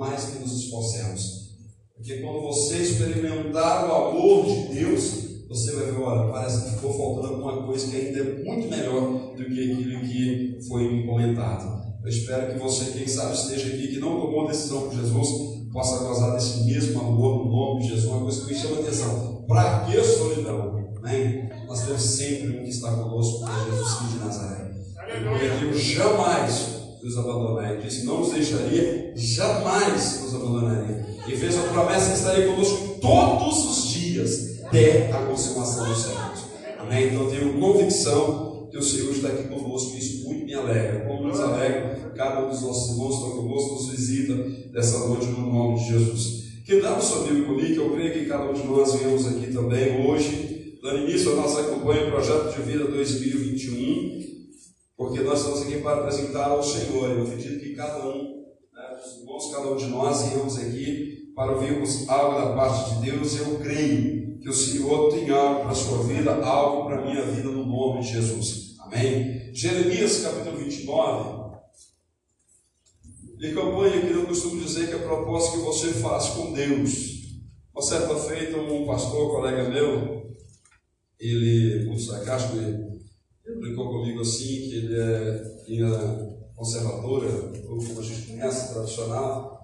mais que nos esforcemos. Porque quando você experimentar o amor de Deus, você vai ver, olha, parece que ficou faltando alguma coisa que ainda é muito melhor do que aquilo que foi me comentado. Eu espero que você, quem sabe, esteja aqui, que não tomou decisão por Jesus, possa gozar desse mesmo amor no nome de Jesus. Uma coisa que me chama atenção. Para que solidão? Né? Nós temos sempre um que está conosco, que é Jesus Cristo de Nazaré. Ele jamais nos abandonar. Ele disse: Não nos deixaria, jamais nos abandonaria. E fez a promessa que estaria conosco todos os dias, até a consumação dos séculos. Amém? Então tenho convicção que o Senhor está aqui conosco, e isso muito me alegra. Como nos alegra, cada um dos nossos irmãos está conosco, nos visita dessa noite no nome de Jesus. Que dá o seu Bíblia comigo, que eu creio que cada um de nós viemos aqui também hoje, dando início à nossa campanha Projeto de Vida 2021 porque nós estamos aqui para apresentar ao Senhor. Eu acredito que cada um, né, dos irmãos, cada um de nós, iremos aqui para ouvirmos algo da parte de Deus. Eu creio que o Senhor tem algo para a sua vida, algo para a minha vida, no nome de Jesus. Amém? Jeremias capítulo 29. De campanha que eu costumo dizer que é a proposta que você faz com Deus. Uma certa feita, um pastor, colega meu, ele, muito sarcástico, ele brincou comigo assim, que ele é linha conservadora, ou como a gente conhece, tradicional.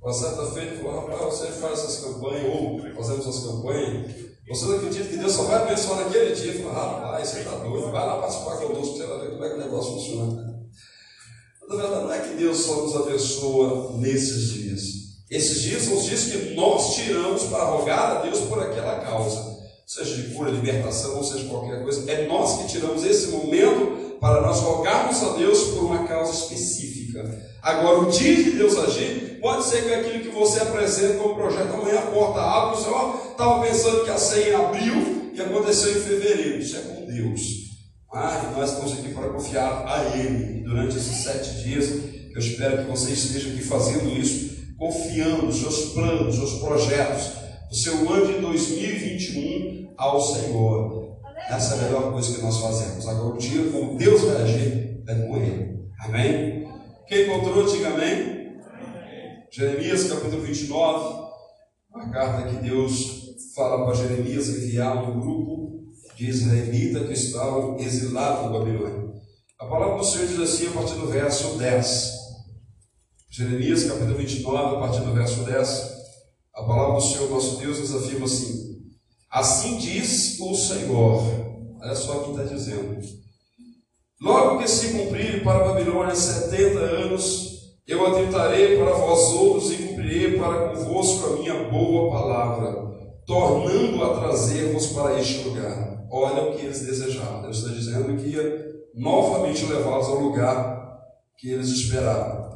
Uma certa feita ele falou, rapaz, você faz essas campanhas, ou fazemos essas campanhas, você não acredita que Deus só vai abençoar naquele dia? Eu falei, rapaz, você está doido, vai lá participar conosco, você vai ver como é que o negócio funciona. Na verdade, não é que Deus só nos abençoa nesses dias. Esses dias são os dias que nós tiramos para rogar a Deus por aquela causa seja de cura, libertação, ou seja qualquer coisa, é nós que tiramos esse momento para nós rogarmos a Deus por uma causa específica. Agora, o dia de Deus agir, pode ser que aquilo que você apresenta como projeto amanhã a porta abre, o Senhor estava pensando que ia ser em abril e aconteceu em fevereiro. Isso é com Deus. Ah, nós estamos aqui para confiar a Ele. E durante esses sete dias, eu espero que você esteja aqui fazendo isso, confiando nos seus planos, nos seus projetos, o seu ano de 2021 ao Senhor. Essa é a melhor coisa que nós fazemos. Agora, o dia como Deus vai agir é com Ele. Amém? Quem encontrou, diga amém. Jeremias capítulo 29, uma carta que Deus fala para Jeremias enviar um grupo de israelitas que estavam exilados na Babilônia. A palavra do Senhor diz assim a partir do verso 10. Jeremias capítulo 29, a partir do verso 10. A palavra do Senhor nosso Deus nos afirma assim: Assim diz o Senhor. Olha só o que está dizendo. Logo que se cumprir para a Babilônia setenta anos, eu atentarei para vós outros e cumprirei para convosco a minha boa palavra, tornando a trazer-vos para este lugar. Olha o que eles desejavam. Deus está dizendo que ia novamente levá-los ao lugar que eles esperavam.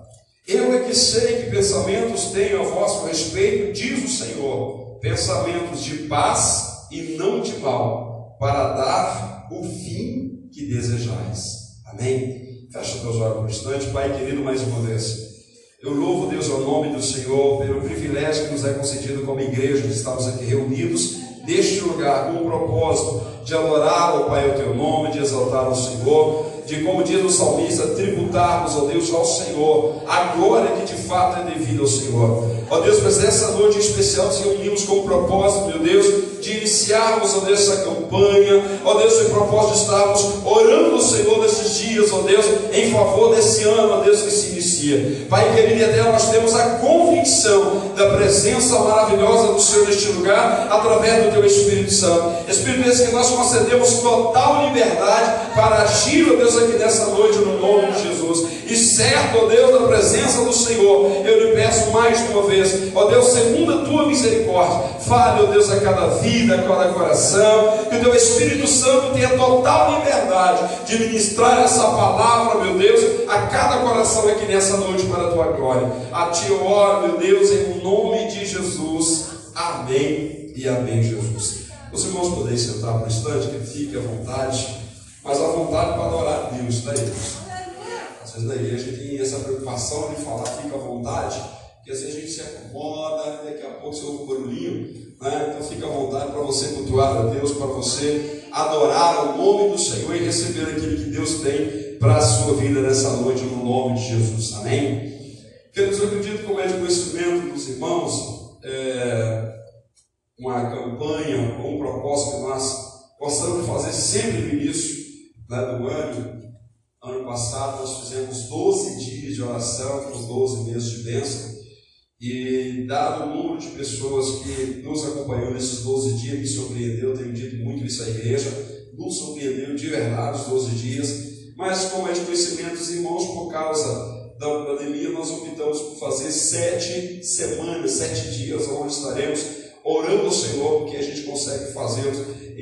Eu é que sei que pensamentos tenho a vosso respeito, diz o Senhor, pensamentos de paz e não de mal, para dar o fim que desejais. Amém? Fecha teus olhos um instante, Pai querido, mais uma vez. Eu louvo, Deus, ao nome do Senhor, pelo privilégio que nos é concedido como igreja de estarmos aqui reunidos neste lugar com o propósito de adorar, ó Pai, o teu nome, de exaltar o Senhor de, como diz o salmista, tributarmos, ó Deus, ao Senhor, a glória que de fato é devida ao Senhor. Ó Deus, mas nessa noite em especial nos reunimos com o propósito, meu Deus, de iniciarmos, ó Deus, essa campanha, ó Deus, o propósito de estarmos orando ao Senhor nesses dias, ó Deus, em favor desse ano, ó Deus, que se inicia. Pai querido e até nós temos a convicção da presença maravilhosa do Senhor neste lugar, através do Teu Espírito Santo. Espírito esse que nós concedemos total liberdade para agir, ó Deus, aqui nessa noite, no nome de Jesus. E certo, ó Deus, da presença do Senhor, eu lhe peço mais uma vez, ó Deus, segundo a tua misericórdia, fale, ó Deus, a cada vida, a cada coração, que o teu Espírito Santo tenha total liberdade de ministrar essa palavra, meu Deus, a cada coração aqui nessa noite para a tua glória. A ti eu oro, meu Deus, em nome de Jesus Amém e amém, Jesus. Os irmãos podem sentar por um instante, que fique à vontade, mas à vontade para adorar a Deus, tá, irmãos? Às vezes na igreja tem essa preocupação de falar, fica à vontade, porque às vezes a gente se acomoda, daqui a pouco você ouve um barulhinho, né? então fica à vontade para você cultuar a Deus, para você adorar o nome do Senhor e receber aquilo que Deus tem para a sua vida nessa noite, no nome de Jesus, amém? Queridos, eu acredito como é de conhecimento dos irmãos, é, uma campanha ou um propósito que nós gostamos de fazer sempre no início né, do ano. Ano passado nós fizemos 12 dias de oração, os 12 meses de bênção. E dado o número de pessoas que nos acompanhou nesses 12 dias, me surpreendeu, eu tenho dito muito isso à igreja, nos surpreendeu de verdade os 12 dias. Mas como é de conhecimento dos irmãos, por causa da pandemia, nós optamos por fazer sete semanas, sete dias, onde estaremos orando ao Senhor, porque a gente consegue fazer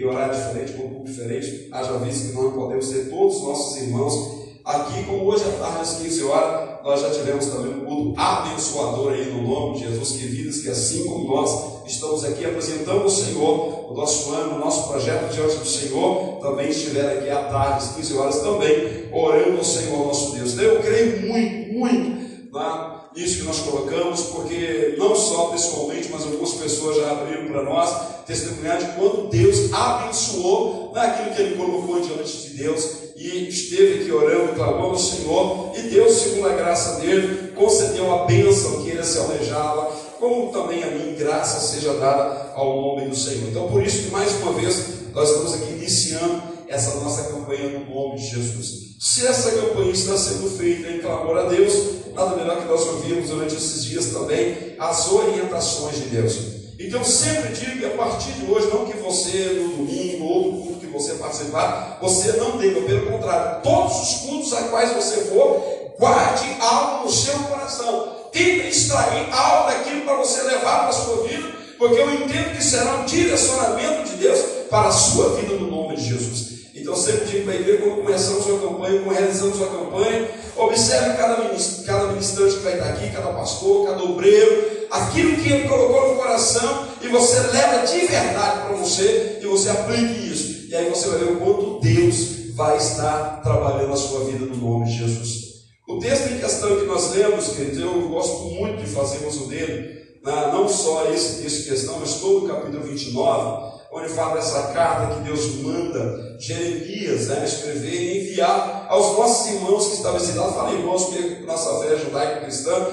em horário diferente, com um pouco diferente. Haja visto que nós podemos ter todos os nossos irmãos aqui, como hoje à tarde, às 15 horas, nós já tivemos também um culto abençoador aí no nome de Jesus, que vidas que assim como nós estamos aqui apresentando ao Senhor o nosso plano, o nosso projeto diante do Senhor, também estiver aqui à tarde, às 15 horas, também orando ao Senhor nosso Deus. Então, eu creio muito, muito na isso que nós colocamos, porque não só pessoalmente, mas algumas pessoas já abriram para nós testemunhar de quanto Deus abençoou naquilo que Ele colocou diante de Deus e esteve aqui orando, clamando ao Senhor, e Deus, segundo a graça dele, concedeu a bênção que ele se alejava, como também a mim, graça seja dada ao nome do Senhor. Então, por isso que mais uma vez nós estamos aqui iniciando essa nossa campanha no nome de Jesus. Se essa campanha está sendo feita em clamor a Deus, nada melhor que nós ouvirmos durante esses dias também as orientações de Deus. Então sempre digo que a partir de hoje, não que você no domingo ou no culto que você participar, você não deva, pelo contrário, todos os cultos a quais você for, guarde algo no seu coração. Tente extrair algo daquilo para você levar para a sua vida, porque eu entendo que será um direcionamento de Deus para a sua vida no nome de Jesus. Então sempre digo para a igreja, quando começamos a campanha, quando realizamos a campanha, observe cada, ministro, cada ministrante que vai estar aqui, cada pastor, cada obreiro, aquilo que ele colocou no coração, e você leva de verdade para você, e você aplique isso. E aí você vai ver o quanto Deus vai estar trabalhando a sua vida no nome de Jesus. O texto em questão que nós lemos, queridos, eu gosto muito de fazer uso dele, não só esse texto em questão, mas todo o capítulo 29, onde fala dessa carta que Deus manda Jeremias né, escrever e enviar aos nossos irmãos que estavam cidade, fala irmãos, porque nossa fé judaica cristã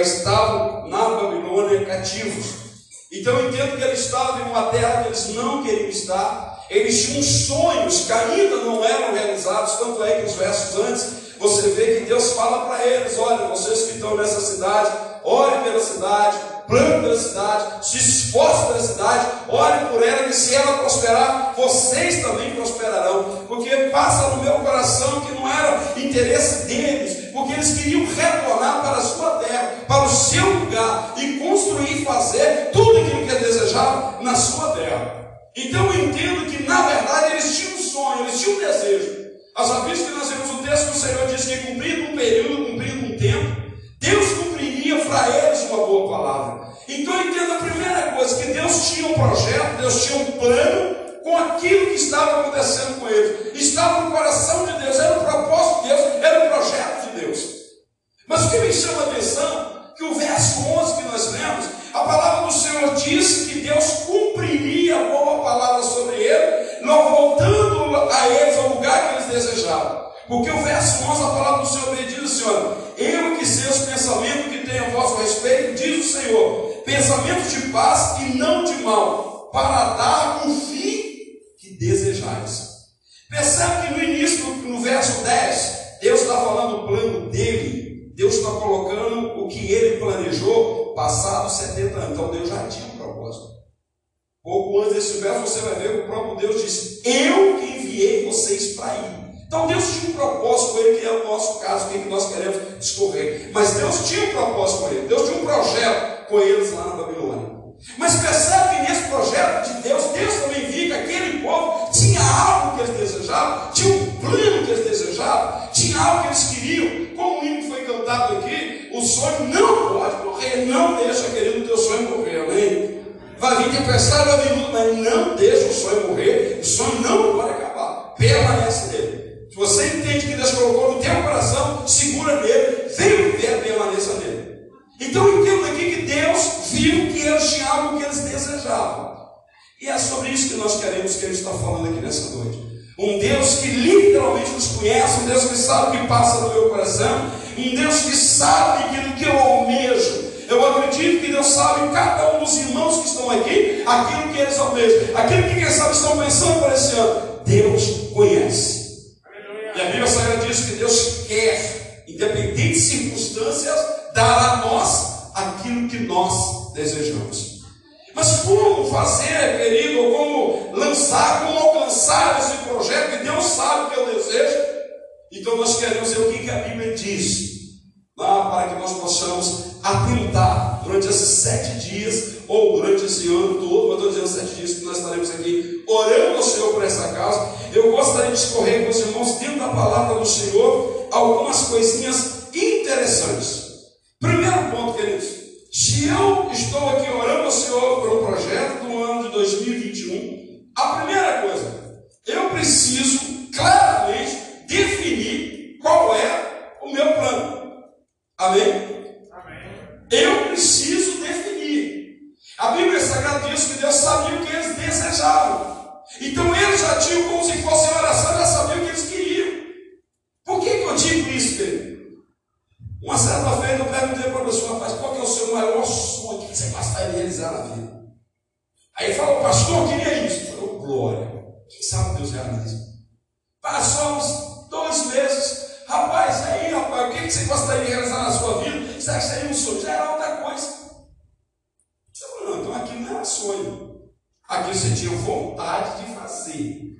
estavam na Babilônia cativos. Então eu entendo que eles estavam em uma terra que eles não queriam estar, eles tinham sonhos que ainda não eram realizados, tanto é que os versos antes você vê que Deus fala para eles: olha, vocês que estão nessa cidade, ore pela cidade, plano pela cidade, se esforce pela cidade, ore por ela, que se ela prosperar, vocês também prosperarão. Porque passa no meu coração que não era interesse deles, porque eles queriam retornar para a sua terra, para o seu lugar e construir e fazer tudo aquilo que eles desejavam na sua terra. Então eu entendo que na verdade eles tinham um sonho, eles tinham um desejo. As visto que nós vemos o texto o Senhor diz que cumprindo um período, cumprindo um tempo, Deus cumpriria para eles boa palavra. Então entenda a primeira coisa, que Deus tinha um projeto, Deus tinha um plano com aquilo que estava acontecendo com eles. Estava no coração de Deus, era o propósito de Deus, era o projeto de Deus. Mas o que me chama a atenção, que o verso 11 que nós lemos, a palavra do Senhor diz que Deus cumpriria a boa palavra sobre ele, não voltando a eles ao lugar que eles desejavam. Porque o verso 11, a palavra do Senhor diz assim: olha, pensamentos de paz e não de mal, para dar o fim que desejais. Percebe que no início, no verso 10, Deus está falando do plano dele, Deus está colocando o que ele planejou passados 70 anos. Então Deus já tinha um propósito. Pouco antes desse verso, você vai ver que o próprio Deus disse: Eu que enviei vocês para ir. Então Deus tinha um propósito com ele, que é o nosso caso, o que nós queremos discorrer. Mas Deus tinha um propósito com ele, Deus tinha um projeto com eles lá na Babilônia. Mas percebe que nesse projeto de Deus, Deus também via que aquele povo tinha algo que eles desejavam, tinha um plano que eles desejavam, tinha algo que eles queriam. Como o hino foi cantado aqui, o sonho não pode morrer, não deixa, querido, o teu sonho morrer, amém? adversário vai vir luta, mas não deixa o sonho morrer, o sonho não pode acabar, permanece nele. Se você entende que Deus colocou no teu coração, segura nele, vem viver, permaneça nele. Então entenda Deus viu que eles tinham algo que eles desejavam. E é sobre isso que nós queremos que Ele está falando aqui nessa noite. Um Deus que literalmente nos conhece, um Deus que sabe o que passa no meu coração, um Deus que sabe aquilo que eu almejo. Eu acredito que Deus sabe, cada um dos irmãos que estão aqui, aquilo que eles almejam, aquilo que quem sabe estão pensando para esse ano. Deus conhece. E a Bíblia Sagrada diz que Deus quer, independente de circunstâncias, dar a nós aquilo que nós desejamos. Mas como fazer, querido, como lançar, como alcançar esse projeto que Deus sabe que eu desejo? Então nós queremos ver o que, a Bíblia diz, lá, para que nós possamos atentar durante esses sete dias, ou durante esse ano todo, mas estou dizendo sete dias que nós estaremos aqui orando ao Senhor por essa causa. Eu gostaria de escorrer com os irmãos dentro da palavra do Senhor algumas coisinhas interessantes. Primeiro ponto, queridos. Se eu estou aqui orando ao Senhor por um projeto do ano de 2021, a primeira coisa, eu preciso claramente definir qual é o meu plano. Amém? Amém. Eu preciso definir. A Bíblia Sagrada diz que Deus sabia o que eles desejavam. Então eles já tinham como se fosse oração, já sabiam o que eles queriam. Por que, que eu digo isso, querido? Uma certa vez eu perguntei para a pessoa, rapaz, qual que é o seu maior sonho? O que você gostaria de realizar na vida? Aí falou, pastor, eu queria isso. Eu falei, glória. Quem sabe Deus realiza? Passou uns dois meses. Rapaz, aí, rapaz, o que você gostaria de realizar na sua vida? Será que seria um sonho? Já era outra coisa. Eu falei, não, então aquilo não era sonho. Aquilo você tinha vontade de fazer.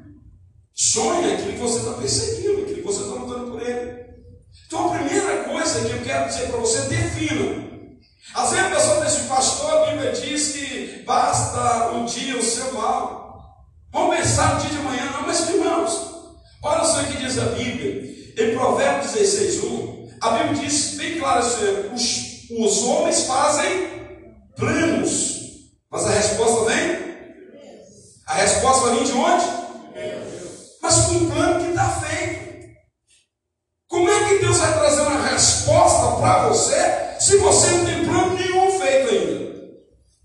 Sonho é aquilo que você está perseguindo, aquilo que você está lutando por ele. Então a primeira coisa que eu quero dizer para você, defina. Às vezes a pessoa diz, pastor, a Bíblia diz que basta um dia o seu pensar no dia de manhã, não, mas irmãos, olha só o que diz a Bíblia. Em Provérbios 16, 1, a Bíblia diz bem claro assim, os, os homens fazem planos, mas a resposta vem? A resposta vem de onde? Mas com um plano que está feito. Como é que Deus vai trazer uma resposta para você se você não tem plano nenhum feito ainda?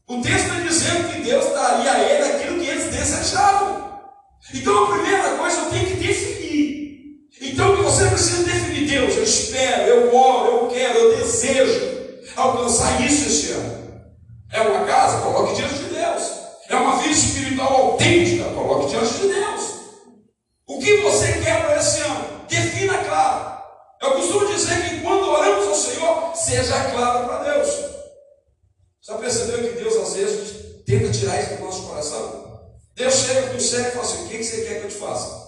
O texto está dizendo que Deus daria a ele eles. Então a primeira coisa eu tenho que definir. Então que você precisa definir, Deus, eu espero, eu oro, eu quero, eu desejo alcançar isso esse ano. É uma casa? Coloque diante de Deus. É uma vida espiritual autêntica? Coloque diante de Deus. O que você quer para esse ano? Defina claro. Eu costumo dizer que quando oramos ao Senhor, seja claro para Deus. Já percebeu que Deus às vezes tenta tirar isso do nosso coração? Deus chega com o cego e fala assim: O que você quer que eu te faça?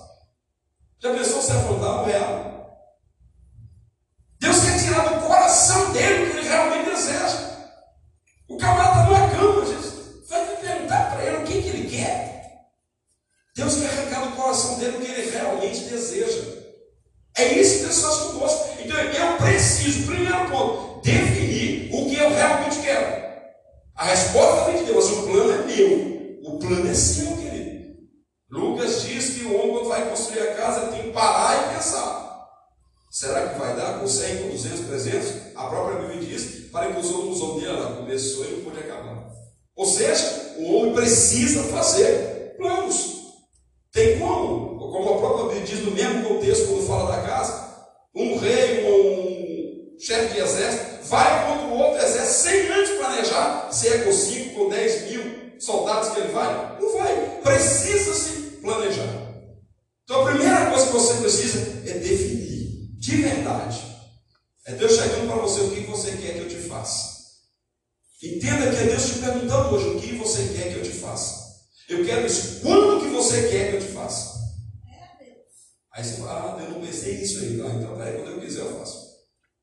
Já pensou se afrontar um real? Deus quer tirar do coração dele o que ele realmente deseja. O camarada está numa cama, Jesus. Vai perguntar para ele o que, que ele quer. Deus quer arrancar do coração dele o que ele realmente deseja. É isso que Deus faz conosco. Então eu preciso, primeiro ponto, definir o que eu realmente quero. A resposta vem de Deus, o plano é meu. O plano é seu, querido. Lucas diz que o homem, quando vai construir a casa, tem que parar e pensar. Será que vai dar com 100, com 200, 300? A própria Bíblia diz, para que os homens usam dele, ela começou e pôde acabar. Ou seja, o homem precisa fazer planos. Tem como? como a própria Bíblia diz no mesmo contexto, quando fala da casa, um rei ou um chefe de exército vai contra o outro exército sem antes planejar se é com 5, com 10 mil soldados que ele vai. Não vai. Precisa-se planejar. Então a primeira coisa que você precisa é definir de verdade. É Deus chegando para você o que você quer que eu te faça. Entenda que é Deus te perguntando hoje o que você quer que eu te faça. Eu quero isso. Quando que você quer que eu te faça? Aí você fala, ah, eu não pensei nisso aí. Ah, então, peraí, quando eu quiser eu faço.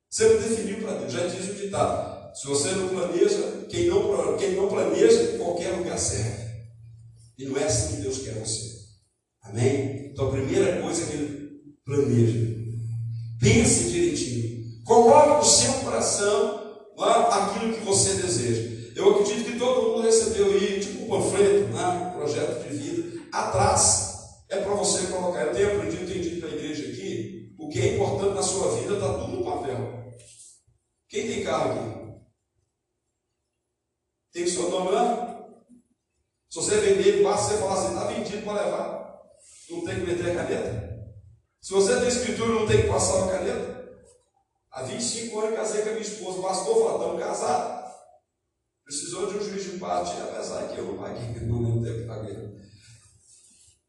Você não definiu para Deus. Já diz o ditado. Se você não planeja, quem não, quem não planeja, qualquer lugar serve. E não é assim que Deus quer você. Amém? Então a primeira coisa é que ele planeja. Pense direitinho. Coloque no seu coração lá, aquilo que você deseja. Eu acredito que todo mundo recebeu aí, tipo, panfleto, né? projeto de vida, atrás é para você colocar. Eu tenho aprendido, tenho dito para a igreja aqui, o que é importante na sua vida está tudo no papel. Quem tem carro aqui? Tem que seu nome lá? Se você vender basta você falar assim, está vendido para levar. Não tem que meter a caneta. Se você tem escritura, não tem que passar a caneta. Há 25 anos casei com a minha esposa, bastou falar, estamos casados. Precisou de um juiz de parte, apesar que eu não paguei, não lembro tempo que paguei.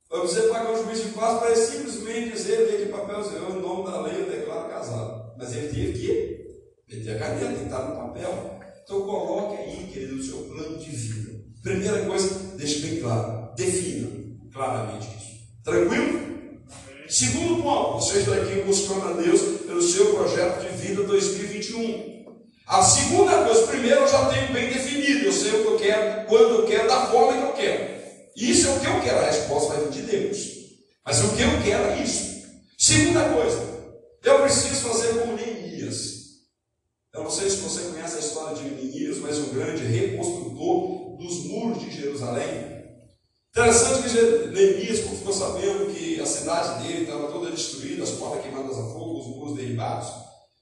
Para você pagar um juiz de paz para ele simplesmente dizer, ver que papelzinho, em nome da lei, eu declaro casado. Mas ele teve que meter a caneta, tem que estar no papel. Então coloque aí, querido, o seu plano de vida. Primeira coisa, deixe bem claro, defina claramente isso. Tranquilo? Segundo ponto, você está aqui buscando a Deus pelo seu projeto de vida 2021. A segunda coisa, primeiro eu já tenho bem definido, eu sei o que eu quero, quando eu quero, da forma que eu quero. Isso é o que eu quero, a resposta vai vir de Deus. Mas o que eu quero é isso. Segunda coisa, eu preciso fazer como Neemias. Eu não sei se você conhece a história de Neemias, mas um grande reconstrutor dos muros de Jerusalém. Interessante que Neemias ficou sabendo que a cidade dele estava toda destruída, as portas queimadas a fogo, os muros derribados.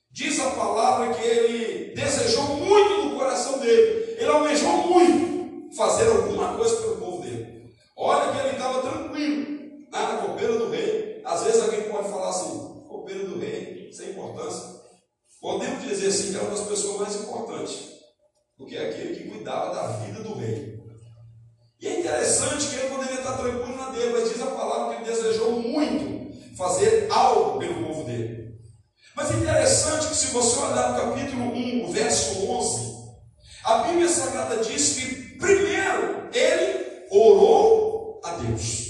Diz a palavra que ele desejou muito no coração dele, ele almejou muito fazer alguma coisa pelo povo dele. Olha que ele estava tranquilo na copeira do rei. Às vezes alguém pode falar assim: copeira do rei, sem importância. Podemos dizer assim que era uma das pessoas mais importantes, porque é aquele que cuidava da vida do rei. E é interessante que ele poderia estar tranquilo na dele, mas diz a palavra que ele desejou muito fazer algo pelo povo dele. Mas é interessante que se você olhar no capítulo 1, o verso 11, a Bíblia Sagrada diz que primeiro ele orou a Deus.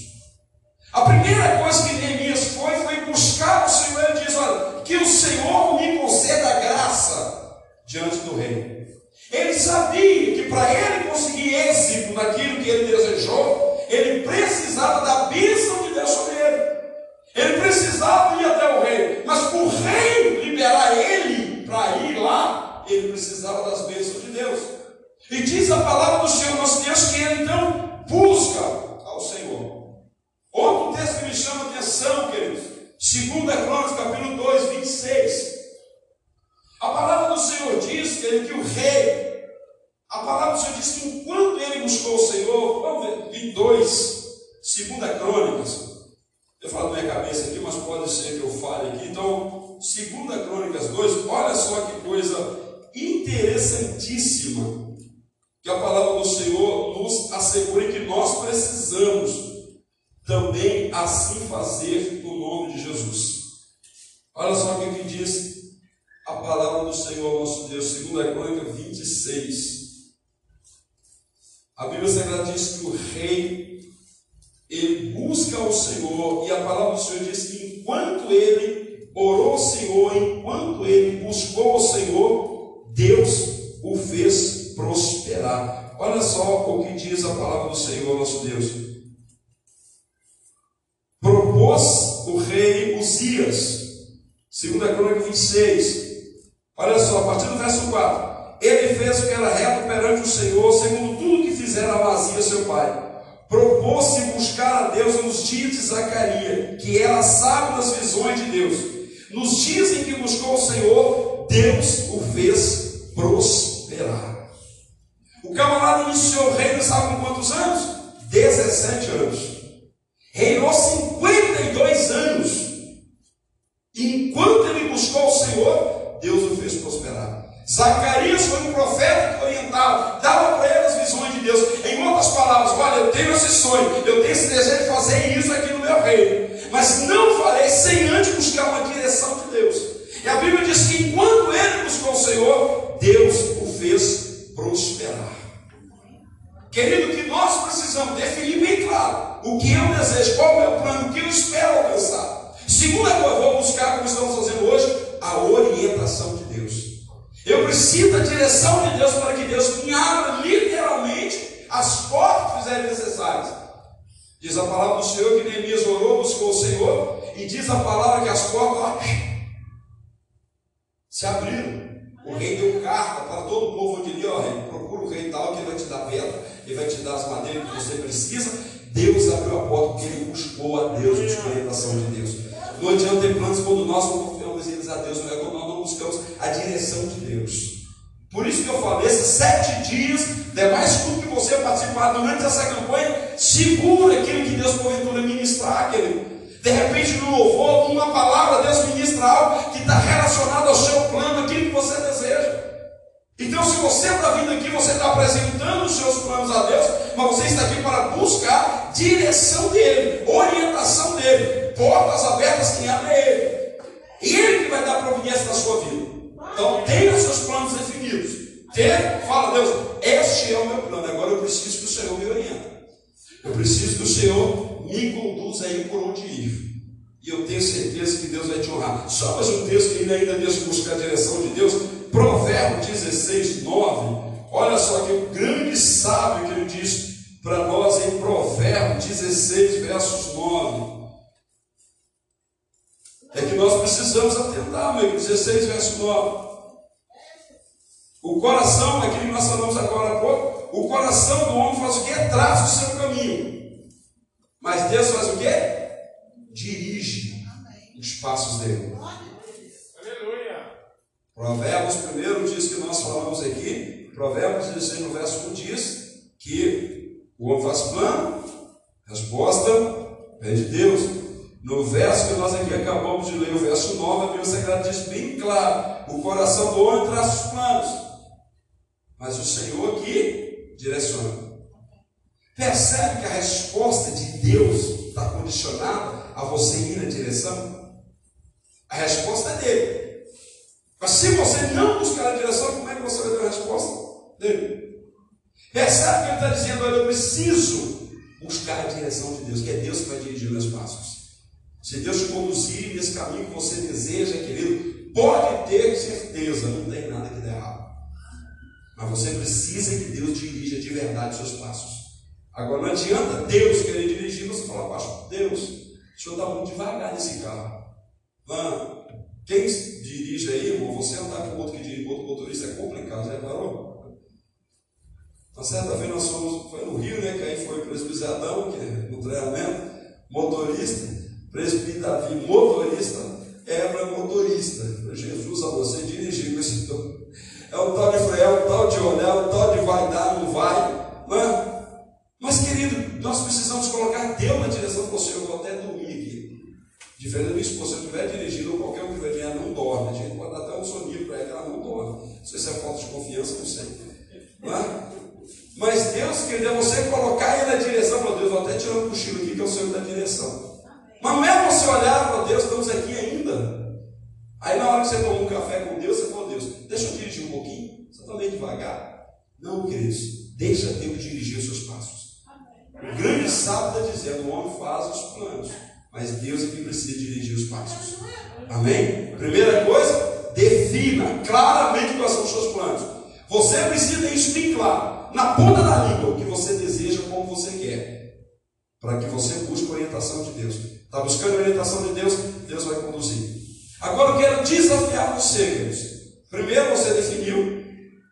A primeira coisa que Neemias foi, foi buscar o Senhor. Ele diz: Olha, que o Senhor me diante do rei. Ele sabia que para ele conseguir êxito naquilo que ele desejou, ele precisava da bênção de Deus sobre ele. Ele precisava ir até o rei, mas para o rei liberar ele para ir lá, ele precisava das bênçãos de Deus. E diz a palavra do Senhor nosso Deus que ele então busca ao Senhor. Outro texto que me chama a atenção, queridos, 2 Crônicas, capítulo 2, 26. A palavra do Senhor diz que, que o rei, a palavra do Senhor diz que enquanto ele buscou o Senhor, vamos ver, 22, 2 Crônicas, eu falo na minha cabeça aqui, mas pode ser que eu fale aqui. Então, 2 Crônicas 2, olha só que coisa interessantíssima que a palavra do Senhor nos assegura que nós precisamos também assim fazer no nome de Jesus. Olha só o que diz a palavra do Senhor nosso Deus, 2 Crônica 26. A Bíblia Sagrada diz que o rei ele busca o Senhor, e a palavra do Senhor diz que enquanto ele orou ao Senhor, enquanto ele buscou o Senhor, Deus o fez prosperar. Olha só o que diz a palavra do Senhor nosso Deus. Propôs o rei Uzias, 2 Crônica 26, Olha só, a partir do verso 4. Ele fez o que era reto perante o Senhor, segundo tudo que fizera Amazia, seu pai. Propôs-se buscar a Deus nos dias de Zacarias, que era sábio nas visões de Deus. Nos dias em que buscou o Senhor, Deus o fez prosperar. O camarada iniciou o reino, sabe com quantos anos? 17 anos. Reinou 52 anos. Enquanto ele buscou o Senhor, Deus o fez prosperar. Zacarias foi um profeta que orientava, dava para ele as visões de Deus. Em outras palavras, olha, eu tenho esse sonho, eu tenho esse desejo de fazer isso aqui no meu reino. Mas não farei sem antes buscar uma direção de Deus. E a Bíblia diz que enquanto ele buscou o Senhor, Deus o fez prosperar. Querido, que nós precisamos definir bem claro o que eu desejo, qual é o meu plano, o que eu espero alcançar. Segunda coisa, eu vou buscar, como estamos fazendo hoje, a orientação de Deus. Eu preciso da direção de Deus para que Deus me abra literalmente as portas que fizerem necessárias. Diz a palavra do Senhor que Neemias orou, buscou o Senhor, e diz a palavra que as portas se abriram. O rei deu carta para todo o povo ele, ó, rei, procura o rei tal que vai te dar pedra, ele vai te dar as madeiras que você precisa. Deus abriu a porta porque ele buscou a Deus, buscou a orientação de Deus. Não adianta ter planos quando nós a Deus, não é quando nós não buscamos a direção de Deus. Por isso que eu falei, esses sete dias, demais tudo que você participar durante essa campanha, segura aquilo que Deus porventura ministrar, querido. De repente, no louvor, numa palavra, Deus ministra algo que está relacionado ao seu plano, aquilo que você deseja. Então, se você está vindo aqui, você está apresentando os seus planos a Deus, mas você está aqui para buscar direção dele, orientação dele, portas abertas, quem abre é ele. Ele que vai dar providência na sua vida. Então, tenha seus planos definidos. Tenha, fala, Deus, este é o meu plano. Agora eu preciso que o Senhor me oriente. Eu preciso que o Senhor me conduza aí por onde ir. E eu tenho certeza que Deus vai te honrar. Só mais um texto que ainda deixa buscar a direção de Deus. Provérbios 16, 9. Olha só que o grande sábio que ele diz para nós em Provérbios 16, versos 9. É que nós precisamos atentar, meu 16, verso 9. O coração, aquilo que nós falamos agora há pouco, o coração do homem faz o que? Traça o seu caminho. Mas Deus faz o que? Dirige os passos dele. Aleluia. Provérbios primeiro diz que nós falamos aqui, Provérbios 16, no verso 1 diz que o homem faz plano, resposta é de Deus. No verso que nós aqui acabamos de ler, o verso 9, a Bíblia Sagrada diz bem claro: o coração do homem traça os planos, mas o Senhor aqui direciona. Percebe que a resposta de Deus está condicionada a você ir na direção? A resposta é dele. Mas se você não buscar a direção, como é que você vai ter a resposta dele? Percebe que ele está dizendo: olha, eu preciso buscar a direção de Deus, que é Deus que vai dirigir meus passos. Se Deus te conduzir nesse caminho que você deseja, querido, pode ter certeza, não tem nada que dê errado. Mas você precisa que Deus dirija de verdade os seus passos. Agora não adianta Deus querer dirigir, você falar, pastor, Deus, o senhor está muito devagar nesse carro. Mano, quem dirige aí, irmão, você andar com outro que dirige, outro motorista é complicado, já reparou? Uma certa vez nós fomos, foi no Rio, né? Que aí foi o presbisadão, que é no treinamento, motorista. Presbítero Davi, motorista, Ebra motorista. Jesus a você dirigir com esse tom. É o tal de freio, é o tal de olhar, é o tal de vai dar, não vai. Não é? Mas, querido, nós precisamos colocar Deus na direção do Senhor. Eu vou até dormir aqui. Diferente esposa, se eu estiver dirigindo, ou qualquer um que vier, ela não dorme. A gente pode dar até um soninho para ela, ela não dorme. Se é falta de confiança, não sei. Não é? Mas Deus, querido, é você colocar ele na direção. Meu Deus, vou até tirar um cochilo aqui, que é o Senhor da direção. Mas mesmo você olhar para Deus, estamos aqui ainda. Aí na hora que você toma um café com Deus, você fala, Deus, deixa eu dirigir um pouquinho. Você está meio devagar. Não, queridos, deixa Deus dirigir os seus passos. O grande sábio está dizendo, o homem faz os planos, mas Deus é que precisa dirigir os passos. Amém? Primeira coisa, defina claramente quais são os seus planos. Você precisa ter isso bem claro, na ponta da língua, o que você deseja, como você quer, para que você busque a orientação de Deus. Está buscando a orientação de Deus, Deus vai conduzir. Agora eu quero desafiar você, queridos. Primeiro você definiu,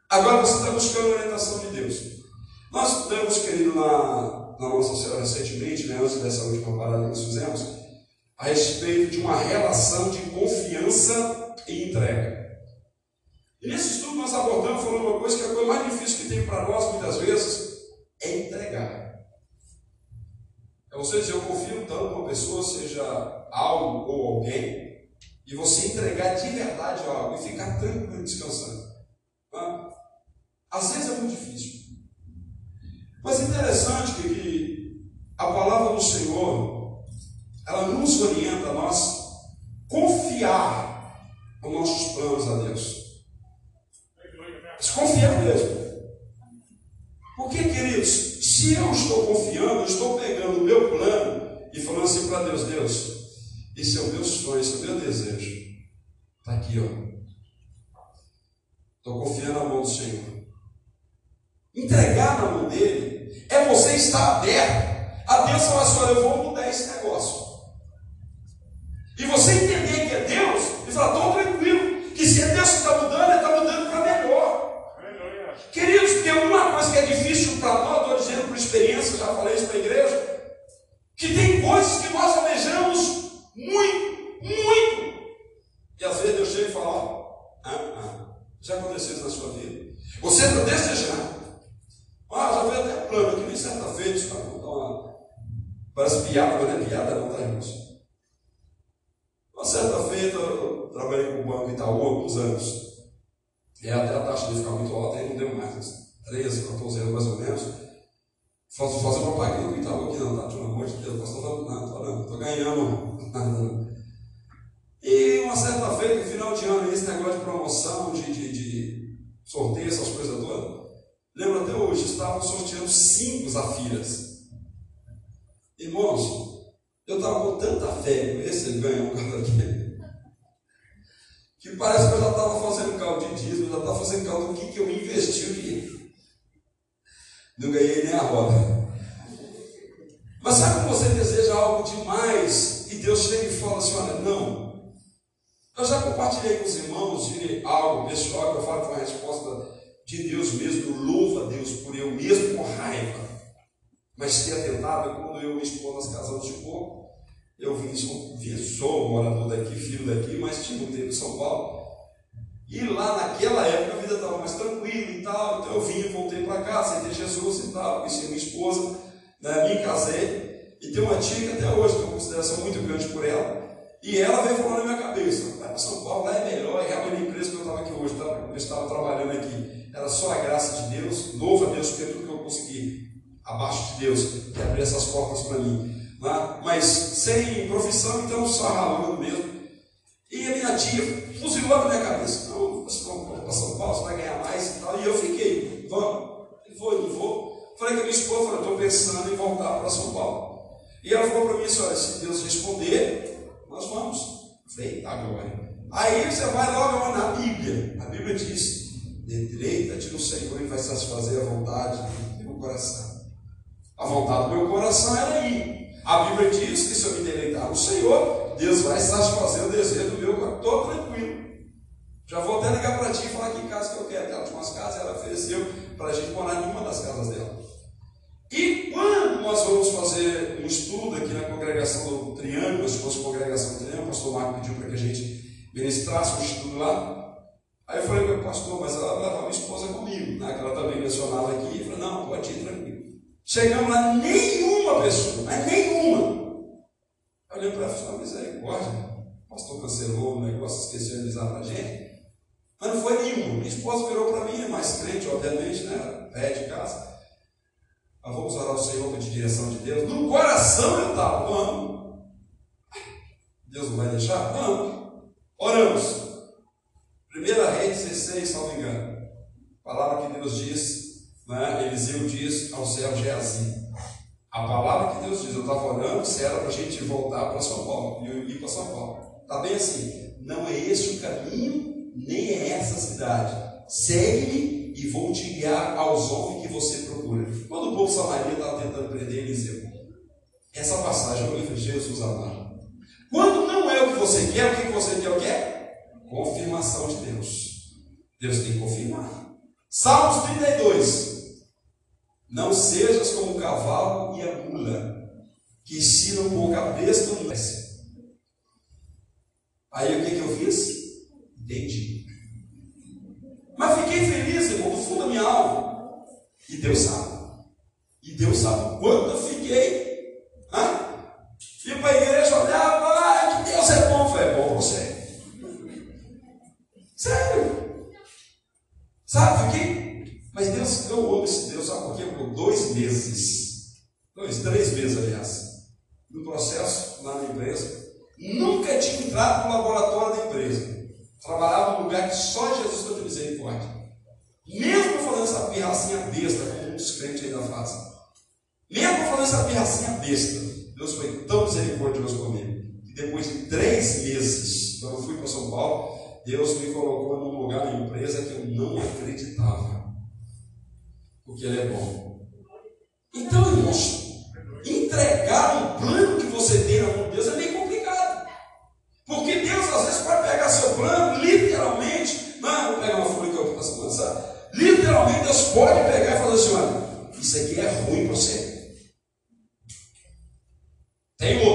agora você está buscando a orientação de Deus. Nós estamos, querido, na, na nossa senhora recentemente, né, antes dessa última parada que nós fizemos, a respeito de uma relação de confiança e entrega. E nesse estudo nós abordamos falando uma coisa que é a coisa mais difícil que tem para nós, muitas vezes, é entregar. Você dizer, eu confio tanto numa pessoa, seja algo ou alguém, e você entregar de verdade algo e ficar tranquilo descansando. Tá? Às vezes é muito difícil. Mas é interessante que, que a palavra do Senhor, ela nos orienta a nós confiar nos nossos planos a Deus. Confiar mesmo. Porque, queridos, se eu estou confiando, estou pegando o meu plano e falando assim para Deus, Deus, esse é o meu sonho, esse é o meu desejo. Está aqui, ó. Estou confiando na mão do Senhor. Entregar na mão dele é você estar aberto a Deus falar assim, olha, eu vou mudar esse negócio. E você entender que é Deus e falar, estou tranquilo, que se é Deus que está mudando, Ele está mudando para melhor. Queridos, tem uma coisa que é difícil para nós, estou dizendo igreja, que tem coisas que nós almejamos muito, muito. E às vezes Deus chega e fala, ó, ah, ah, já aconteceu isso na sua vida. Você está desejando. Ah, já veio até plano aqui, nem certa feita, isso uma... parece piada, mas não é piada não, tá, irmãos? Uma certa feita, eu trabalhei com o Banco Itaú há alguns anos. E até a taxa de ficar muito alta, aí não deu mais, 13, 14 anos mais ou menos. Faço fazer propaganda do Itaú aqui, não, tá? Pelo amor de Deus, pastor falando nada, falando, estou ganhando. E uma certa feita, no final de ano, esse negócio de promoção, de, de, de sorteio, essas coisas todas. Lembro até hoje, estavam sorteando cinco zafiras. Irmãos, eu estava com tanta fé que esse ganhou um carro aqui. Que parece que eu já estava fazendo cálculo de dízimo, já estava fazendo cálculo do que, que eu investi o dinheiro. Não ganhei nem a roda. Mas sabe quando você deseja algo demais e Deus chega e fala assim: olha, não. Eu já compartilhei com os irmãos de algo pessoal que eu falo que foi a resposta de Deus mesmo, louva a Deus por eu mesmo com raiva. Mas ter atentado quando eu me expor nas eu vim, vim, sou morador daqui, filho daqui, mas tinha um tempo em São Paulo. E lá naquela época a vida estava mais tranquila e tal, então eu vim e voltei para cá, aceitei Jesus e tal, conheci minha esposa, né, me casei. E tem uma tia que até hoje tenho uma consideração muito grande por ela. E ela veio falando na minha cabeça: vai para São Paulo, lá é melhor. E realmente a empresa que eu estava aqui hoje, tá? eu estava trabalhando aqui, era só a graça de Deus, louva a Deus tudo que eu consegui, abaixo de Deus, que abriu essas portas para mim né? mas sem profissão, então só ralando mesmo. E a minha tia fuzilou na minha cabeça: não, você vai para São Paulo, você vai ganhar mais e tal. E eu fiquei: vamos, vou, não vou. Falei com a minha esposa: estou pensando em voltar para São Paulo. E ela falou para mim assim: olha, se Deus responder, nós vamos. falei: tá. Aí você vai logo na Bíblia. A Bíblia diz: Deleita-te no Senhor e vai satisfazer a vontade do meu coração. A vontade do meu coração era ir. A Bíblia diz que se eu me deleitar no Senhor, Deus vai satisfazer o desejo do meu coração. Estou tranquilo. Já vou até ligar para ti e falar que casa que eu quero. Ela tinha umas casas, ela ofereceu para a gente morar em uma das casas dela. E quando nós vamos fazer um estudo aqui na congregação do Triângulo, se fosse congregação do Triângulo, o pastor Marco pediu para que a gente ministrasse um estudo lá. Aí eu falei para o pastor, mas ela levava minha esposa comigo, né? que ela também mencionava aqui. Eu falei, não, pode ir tranquilo. Chegamos lá, nenhuma pessoa, mas nenhuma. Olhei para falei, misericórdia. O pastor cancelou o negócio, esqueceu de avisar para a gente. Mas não foi nenhuma. Minha esposa virou para mim, é mais crente, obviamente, né? Pé de casa. Mas vamos orar ao Senhor a direção de Deus. No coração eu estava, vamos. Deus não vai deixar? Vamos. Oramos. Primeira rei 16, salvo engano. Palavra que Deus diz né, Eliseu diz ao céu Geazi. A palavra que Deus diz, eu estava orando se era para a gente voltar para São Paulo, e ir para São Paulo. Está bem assim, não é esse o caminho, nem é essa cidade. Segue-me e vou te guiar aos homens que você procura. Quando o povo samaria estava tentando prender Eliseu, essa passagem é o livro de Jesus amado. Quando não é o que você quer, o que você quer o quer? Confirmação de Deus. Deus tem que confirmar. Salmos 32. Não sejas como o cavalo e a mula, que ensinam com a cabeça do. Aí o que, que eu fiz? Entendi. Mas fiquei feliz, irmão, do fundo da minha alma. E Deus sabe. E Deus sabe quanto eu fiquei. Hã? E para a igreja olhava, ah, que Deus é bom. Foi é bom você. Sério. Sabe, fiquei mas Deus, eu amo esse Deus, sabe por quê? Por dois meses, três meses, aliás, no processo lá na empresa, nunca tinha entrado no laboratório da empresa. Trabalhava num lugar que só Jesus pode misericórdia. Mesmo falando essa pirracinha besta, como muitos crentes ainda fazem. Mesmo falando essa pirracinha besta, Deus foi tão misericordioso comigo. Que depois de três meses, quando eu fui para São Paulo, Deus me colocou num lugar na empresa que eu não acreditava porque Ele é bom. Então, irmãos, entregar um plano que você tem na mão de Deus é bem complicado. Porque Deus às vezes pode pegar seu plano, literalmente, não, vou pegar uma folha que eu posso lançar. Literalmente Deus pode pegar e falar assim, olha, isso aqui é ruim para você. Tem um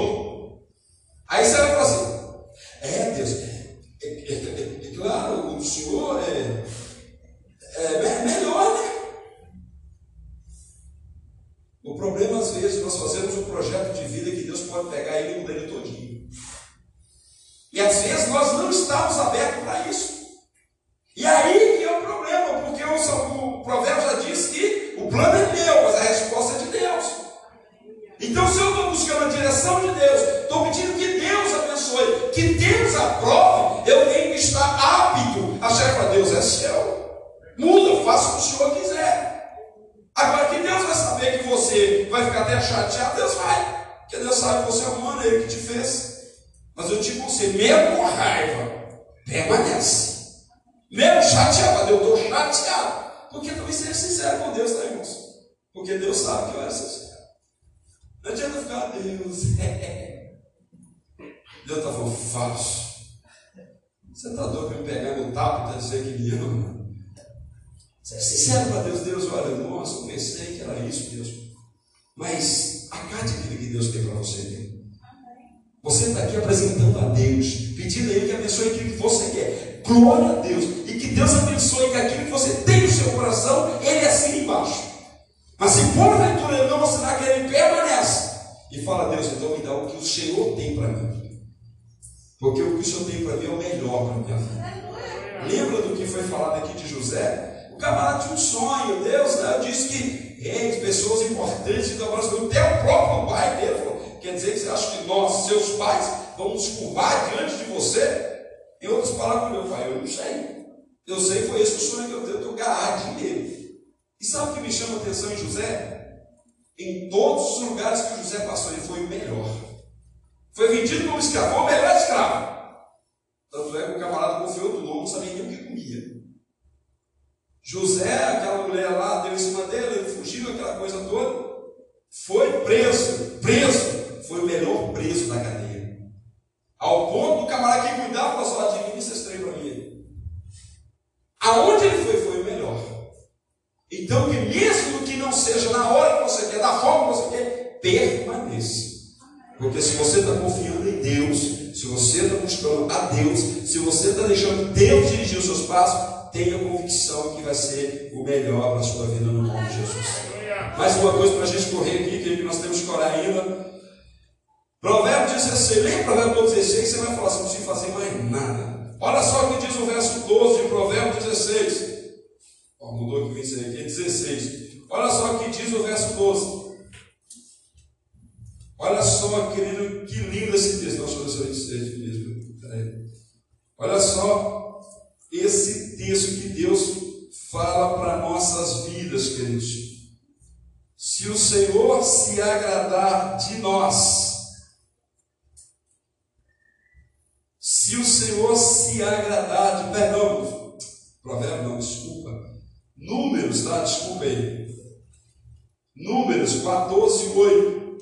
Não adianta ficar, Deus. Deus está falando falso. Você está doido para me pegar no tapa e dizer que me ama? Você é sincero para Deus, Deus, olha, nossa, eu pensei que era isso, Deus. Mas acate aquilo que Deus tem para você, Deus. Você está aqui apresentando a Deus, pedindo a Ele que abençoe aquilo que você quer. Glória a Deus. E que Deus abençoe que aquilo que você tem no seu coração, Ele assina embaixo. Mas se porventura Ele não assinar Ele permanece. E fala, Deus, então me dá o que o Senhor tem para mim. Porque o que o Senhor tem para mim é o melhor para minha vida. Lembra do que foi falado aqui de José? O camarada tinha um sonho. Deus né, disse que reis, pessoas importantes, então, até o próprio pai dele falou Quer dizer que você acha que nós, seus pais, vamos curvar diante de você? Em outras palavras, meu pai, eu não sei. Eu sei foi esse o sonho que eu tenho, eu tenho garagem nele. E sabe o que me chama a atenção em José? Em todos os lugares que José passou, ele foi o melhor. Foi vendido como escravo, o melhor escravo. Tanto é que o camarada confiou do nome, não sabia nem o que comia. José, aquela mulher lá, deu em cima dele, ele fugiu, aquela coisa toda. Foi preso, preso foi o melhor preso da cadeia. Ao ponto do camarada que cuidava da sua divina esse trem para mim. Aonde ele foi, foi o melhor. Então, que mesmo que não seja na hora que você quer, da forma que você quer, permaneça. Porque se você está confiando em Deus, se você está buscando a Deus, se você está deixando Deus dirigir os seus passos, tenha convicção que vai ser o melhor para a sua vida no nome de Jesus. Mais uma coisa para a gente correr aqui, que nós temos que orar ainda. Provérbio 16, lembra Provérbio 16, você vai falar assim, não precisa fazer mais nada. Olha só o que diz o verso 12 de Provérbio 16. Ó, mudou aqui, isso aqui é 16. Olha só o que diz o verso 12. Olha só, querido, que lindo esse texto. Nossa, eu mesmo. Olha só esse texto que Deus fala para nossas vidas, queridos. Se o Senhor se agradar de nós, Se o Senhor se agradar de perdão, provérbio não. Números, tá? Desculpa aí. Números 14, 8.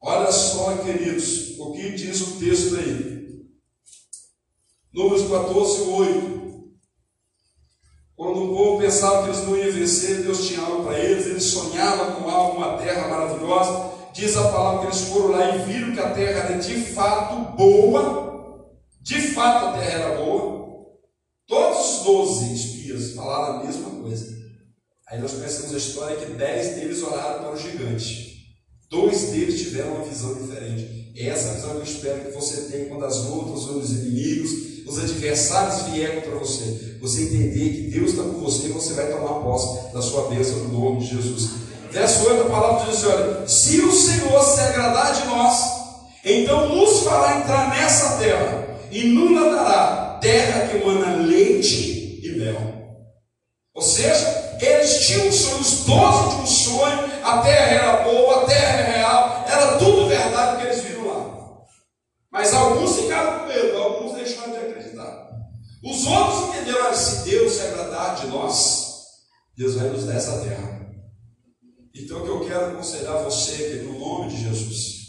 Olha só, queridos, o que diz o texto aí. Números 14, 8. Quando o povo pensava que eles não iam vencer, Deus tinha algo para eles, eles sonhavam com algo, uma terra maravilhosa. Diz a palavra que eles foram lá e viram que a terra era de fato boa, de fato a terra era boa. Todos os doze espias falaram a mesma coisa. Aí nós conhecemos a história que dez deles oraram para o gigante. Dois deles tiveram uma visão diferente. Essa visão que eu espero que você tenha quando as lutas, os inimigos, os adversários vierem contra você. Você entender que Deus está com você e você vai tomar posse da sua bênção no nome de Jesus. Verso 8, a palavra diz assim: olha, se o Senhor se agradar de nós, então nos fará entrar nessa terra, e nos dará terra que emana leite e mel. Ou seja, eles tinham um sonho, os doze de um sonho, a terra era boa, a terra era real, era tudo verdade que eles viram lá. Mas alguns ficaram com medo, alguns deixaram de acreditar. Os outros entenderam, se Deus se agradar de nós, Deus vai nos dar essa terra. Então, o que eu quero aconselhar você, que no nome de Jesus,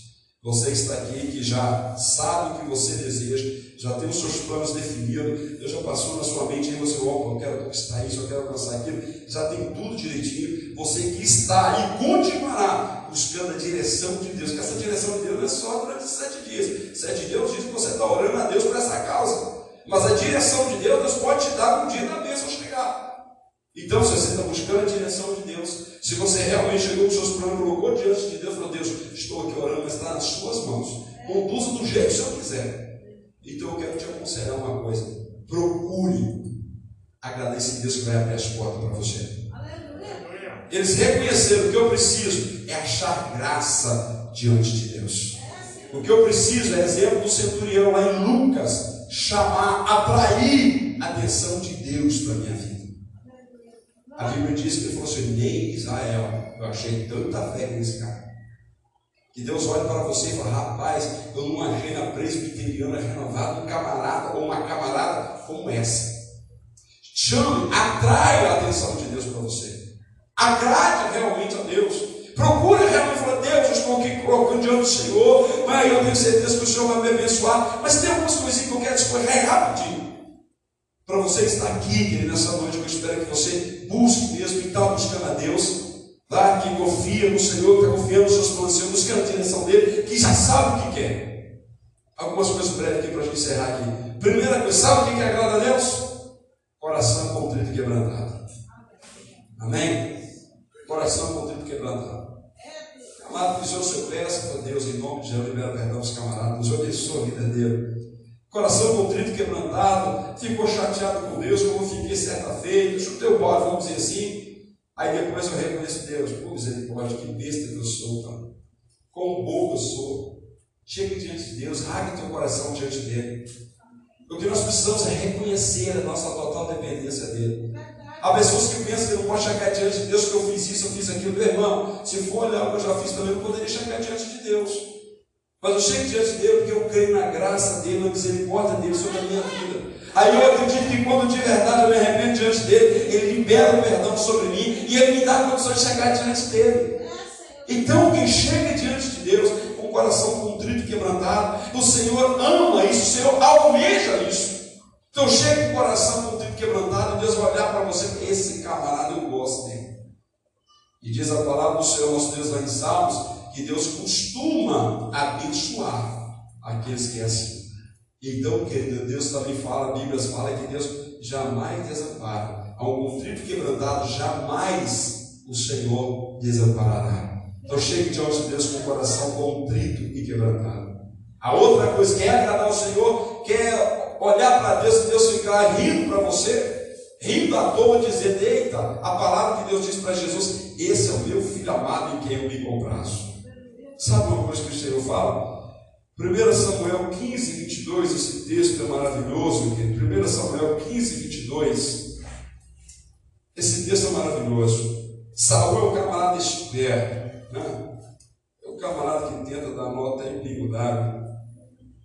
você que está aqui, que já sabe o que você deseja, já tem os seus planos definidos, Deus já passou na sua mente, e você, opa, eu quero conquistar isso, eu quero alcançar aquilo, já tem tudo direitinho. Você que está e continuará buscando a direção de Deus, que essa direção de Deus não é só durante sete dias. Sete dias diz que você está orando a Deus por essa causa. Mas a direção de Deus, Deus pode te dar um dia na bênção chegar. Então, se você está buscando a direção de Deus, se você realmente chegou com os seus problemas, colocou diante de Deus, falou: Deus, estou aqui orando, mas está nas suas mãos. Conduza do jeito que o Senhor quiser. Então eu quero te aconselhar uma coisa: procure agradar esse Deus que vai abrir as portas para você. Eles reconheceram o que eu preciso é achar graça diante de Deus. O que eu preciso é exemplo do centurião lá em Lucas, chamar, atrair a atenção de Deus para a minha vida. A Bíblia diz que ele falou assim: nem Israel, eu achei tanta fé nesse cara. Que Deus olha para você e fala: rapaz, eu não achei na presbiteriana renovada um camarada ou uma camarada como essa. Chame, atraia a atenção de Deus para você. Agrade realmente a Deus. Procure realmente falar: Deus, eu estou aqui colocando diante do Senhor, mas eu tenho certeza que o Senhor vai me abençoar. Mas tem algumas coisinhas que eu quero escorrer rapidinho. Para você estar aqui, querido, nessa noite, eu espero que você busque mesmo e está buscando a Deus. Lá que confia no Senhor, que está confiando nos seus planos, Senhor, buscando a direção dele, que já sabe o que quer. Algumas coisas breves aqui para a gente encerrar aqui. Primeira coisa, sabe o que, que agrada a Deus? Coração contrito e quebrantado. Amém? Coração contrito e quebrantado. Amado, pisou seu pé, para Deus, em nome de Jesus, libera perdão aos camaradas, Deus abençoe a vida dele. Coração contrito e quebrantado, ficou chateado com Deus, como fiquei certa feita, chutei o bode, vamos dizer assim. Aí depois eu reconheço Deus, por misericórdia, que besta que eu sou, tá? Como bobo eu sou. Chega diante de Deus, rasgue teu coração diante dele. O que nós precisamos é reconhecer a nossa total dependência dele. Há pessoas que pensam que não pode chegar diante de Deus que eu fiz isso, eu fiz aquilo. Meu irmão, se for olhar o que eu já fiz também, eu poderia chegar diante de Deus. Mas eu chego diante dele porque eu creio na graça dele, na misericórdia dele sobre a minha vida. Aí eu acredito que quando de verdade eu me arrependo diante dele, ele libera o perdão sobre mim e ele me dá a condição de chegar diante dele. Então, quem chega diante de Deus com o coração contrito e quebrantado, o Senhor ama isso, o Senhor almeja isso. Então, chega com o coração contrito e quebrantado, Deus vai olhar para você esse camarada eu gosto dele. E diz a palavra do Senhor, nosso Deus, lá em Salmos, que Deus costuma abençoar aqueles que é assim. Então, querido, Deus também fala, a Bíblia fala que Deus jamais desampara. A um contrito quebrantado, jamais o Senhor desamparará. Então, chegue diante de Deus com o coração contrito e quebrantado. A outra coisa, quer agradar ao Senhor, quer olhar para Deus e Deus ficar rindo para você, rindo à toa, dizer: Eita, a palavra que Deus diz para Jesus: Esse é o meu filho amado em quem eu me compraço. Sabe uma coisa que o Senhor fala? 1 Samuel 15, 22, esse texto é maravilhoso. 1 Samuel 15, 22. Esse texto é maravilhoso. Saul é o camarada esperto, né? É o camarada que tenta dar nota em pingo d'água.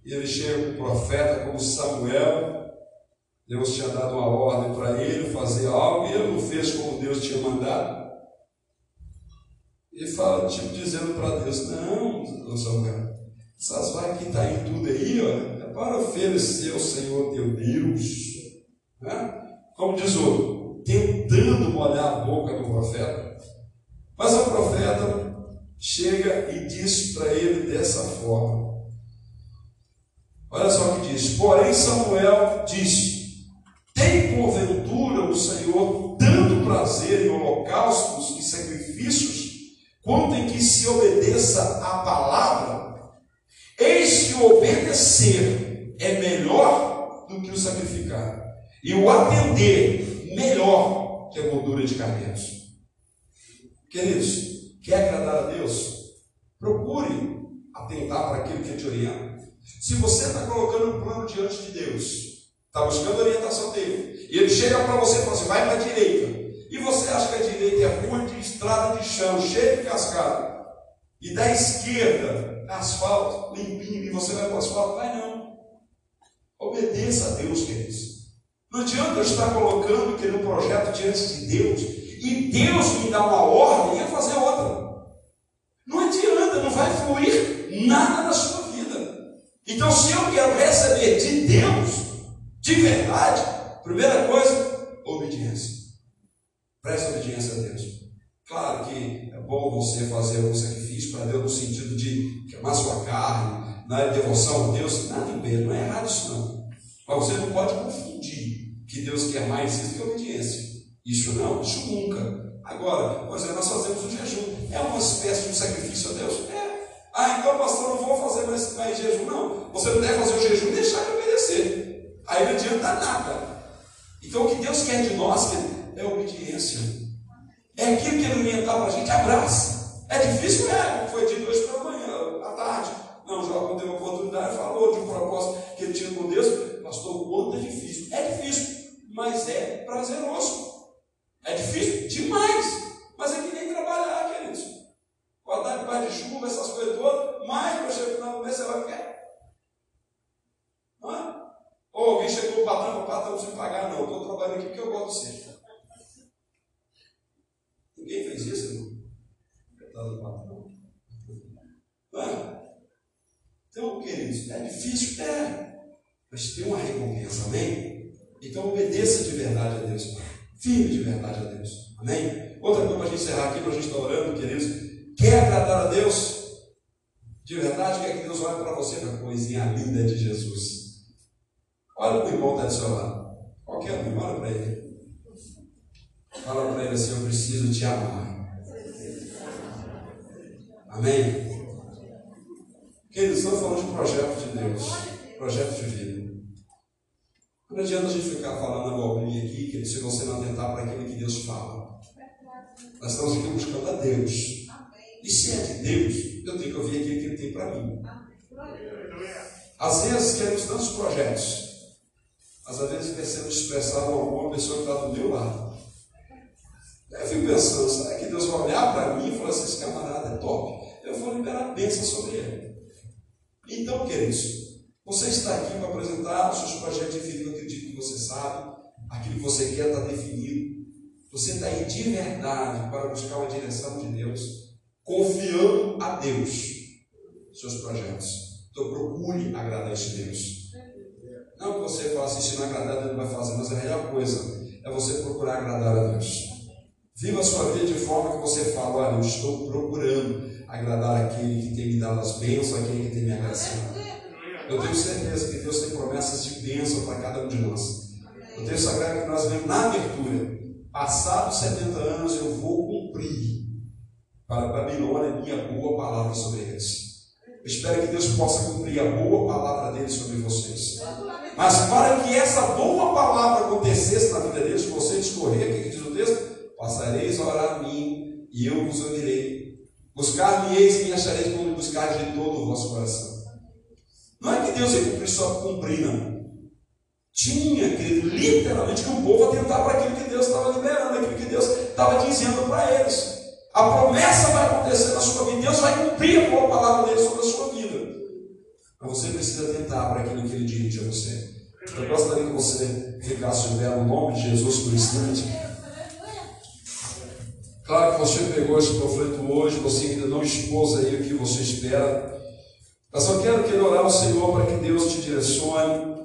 E ele chega com o profeta como Samuel. Deus tinha dado uma ordem para ele fazer algo e ele não fez como Deus tinha mandado. Ele fala, tipo, dizendo para Deus, não, Samuel, essas vacas que estão tá em tudo aí, ó, é para oferecer ao Senhor teu Deus. Né? Como diz o tentando molhar a boca do profeta. Mas o profeta chega e diz para ele dessa forma. Olha só o que diz. Porém, Samuel disse: Tem porventura o Senhor tanto prazer em holocaustos e sacrifícios quanto em que se obedeça a palavra, o obedecer é melhor do que o sacrificar, e o atender melhor que a gordura de carneiros. Queridos, quer agradar a Deus? Procure atentar para aquilo que te orienta. Se você está colocando um plano diante de Deus, está buscando a orientação dele, e ele chega para você e fala assim: vai para a direita, e você acha que a direita é rua de estrada de chão, cheia de cascada. E da esquerda, asfalto, limpinho, e você vai para o asfalto? Vai não. Obedeça a Deus, queridos. Não adianta eu estar colocando aquele projeto diante de Deus e Deus me dá uma ordem e eu fazer outra. Não adianta, não vai fluir nada na sua vida. Então, se eu quero receber de Deus, de verdade, primeira coisa, obediência. Preste obediência a Deus. Claro que é bom você fazer um sacrifício para Deus no sentido de queimar sua carne, na é devoção a Deus, nada impede, não é errado isso não. Mas você não pode confundir que Deus quer mais isso que obediência. Isso não, isso nunca. Agora, por exemplo, nós fazemos o jejum. É uma espécie de um sacrifício a Deus? É. Ah, então, pastor, não vou fazer mais, mais jejum. Não. Você não deve fazer o jejum e deixar de obedecer. Aí não adianta nada. Então, o que Deus quer de nós é obediência. É aquilo que Ele orientar para a gente, abraça. É difícil, é, foi dito hoje pela manhã, à tarde. Não, o João teve uma oportunidade, falou de um propósito que ele tinha com Deus. Pastor, o quanto é difícil. É difícil, mas é prazeroso. É difícil demais, mas é que nem trabalhar, queridos. Guardar debaixo de chuva, essas coisas todas, mais para chegar no final do mês você vai ficar. Não é? Ou alguém chegou no patrão, o patrão não precisa pagar, não. Estou trabalhando aqui porque eu gosto de ser. Ninguém fez isso, irmão? Coitado do patrão. Não é? Então, queridos, é difícil? É. Mas tem uma recompensa, amém? Então obedeça de verdade a Deus firme de verdade a Deus. Amém? Outra coisa para a gente encerrar aqui, para a gente estar orando, queridos. Quer agradar a Deus? De verdade, quer que Deus olhe para você uma coisinha linda de Jesus. Olha para o irmão que está do seu lado. Qualquer um, olha para ele. Fala para ele assim: Eu preciso te amar. Amém? Queridos, estamos falando de projeto de Deus, projeto de vida. Não adianta a gente ficar falando abobrinha aqui, que se você não atentar para aquilo que Deus fala. Nós estamos aqui buscando a Deus. E se é de Deus, eu tenho que ouvir aquilo que Ele tem para mim. Às vezes queremos tantos projetos, mas às vezes percebo expressar alguma pessoa que está do meu lado. Eu fico pensando, será que Deus vai olhar para mim e falar assim, esse camarada é top? Eu vou liberar bênção sobre ele. Então, queridos, você está aqui para apresentar os seus projetos de vida, eu acredito que você sabe, aquilo que você quer está definido. Você está aí de verdade para buscar uma direção de Deus, confiando a Deus seus projetos. Então procure agradar esse Deus. Não que você fale assim, se não agradar, Deus não vai fazer, mas a melhor coisa é você procurar agradar a Deus. Viva a sua vida de forma que você fala, olha, eu estou procurando agradar aquele que tem me dado as bênçãos, aquele que tem me agraciado. Eu tenho certeza que Deus tem promessas de bênção para cada um de nós. O texto sagrado que nós vemos na abertura, passados 70 anos eu vou cumprir para a Babilônia minha boa palavra sobre eles. Eu espero que Deus possa cumprir a boa palavra dele sobre vocês. Mas para que essa boa palavra acontecesse na vida deles, você discorrer, o que diz o texto? Passareis a orar a mim e eu vos ouvirei. Buscar-me-eis e me achareis quando buscar de todo o vosso coração. Não é que Deus ia cumprir só cumprir, não. Tinha, querido, literalmente que o povo atentar para aquilo que Deus estava liberando, aquilo que Deus estava dizendo para eles. A promessa vai acontecer na sua vida, Deus vai cumprir a palavra dele sobre a sua vida. Mas você precisa atentar para aquilo que ele dirige a você. Eu gostaria que você ficasse pé no nome de Jesus por um instante. Claro que você pegou esse panfleto hoje, você ainda não expôs aí o que você espera. Mas só quero que orar ao Senhor para que Deus te direcione,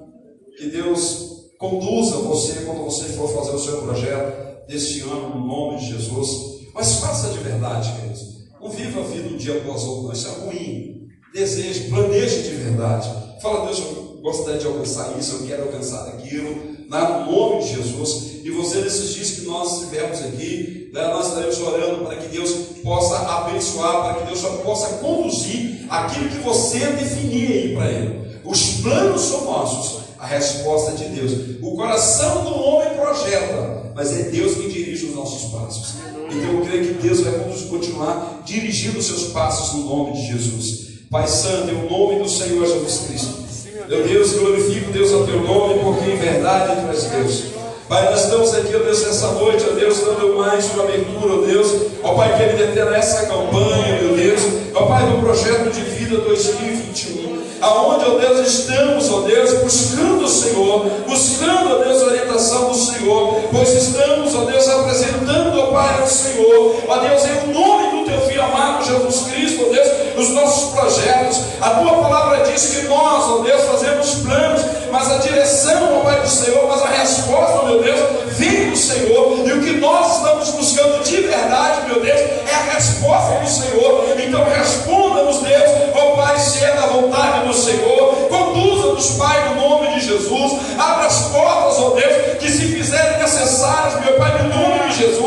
que Deus conduza você quando você for fazer o seu projeto deste ano, no nome de Jesus. Mas faça de verdade, queridos. Não viva a vida um dia após outro, isso é ruim. Deseje, planeje de verdade. Fala, Deus, eu gostaria de alcançar isso, eu quero alcançar aquilo, no nome de Jesus. E você, nesses dias que nós estivermos aqui, né, nós estaremos orando para que Deus possa abençoar, para que Deus possa conduzir aquilo que você definir aí para Ele. Os planos são nossos, a resposta é de Deus. O coração do homem projeta, mas é Deus que dirige os nossos passos. Então eu creio que Deus vai continuar dirigindo os seus passos no nome de Jesus. Pai Santo, em nome do Senhor Jesus Cristo. Meu Deus, glorifico Deus a teu nome, porque em verdade tu és Deus. Pai, nós estamos aqui, ó Deus, nessa noite, ó Deus, dando mais uma abertura, ó Deus, ó Pai, que ele ter essa campanha, meu Deus, ó Pai, do projeto de vida 2021, aonde, ó Deus, estamos, ó Deus, buscando o Senhor, buscando, ó Deus, a orientação do Senhor, pois estamos, ó Deus, apresentando, ó Pai, ao Senhor, ó Deus, em nome do Teu Filho amado Jesus Cristo, ó Deus, os nossos projetos, a Tua palavra diz que nós, ó Deus, fazemos planos, mas a direção, ó Pai do Senhor, mas a resposta, meu Deus, vem do Senhor, e o que nós estamos buscando de verdade, meu Deus, é a resposta do Senhor. Então responda-nos, Deus, ó Pai, se é da vontade do Senhor, conduza-nos, Pai, no nome de Jesus, abra as portas, ó Deus, que se fizerem necessárias, meu Pai, no nome de Jesus,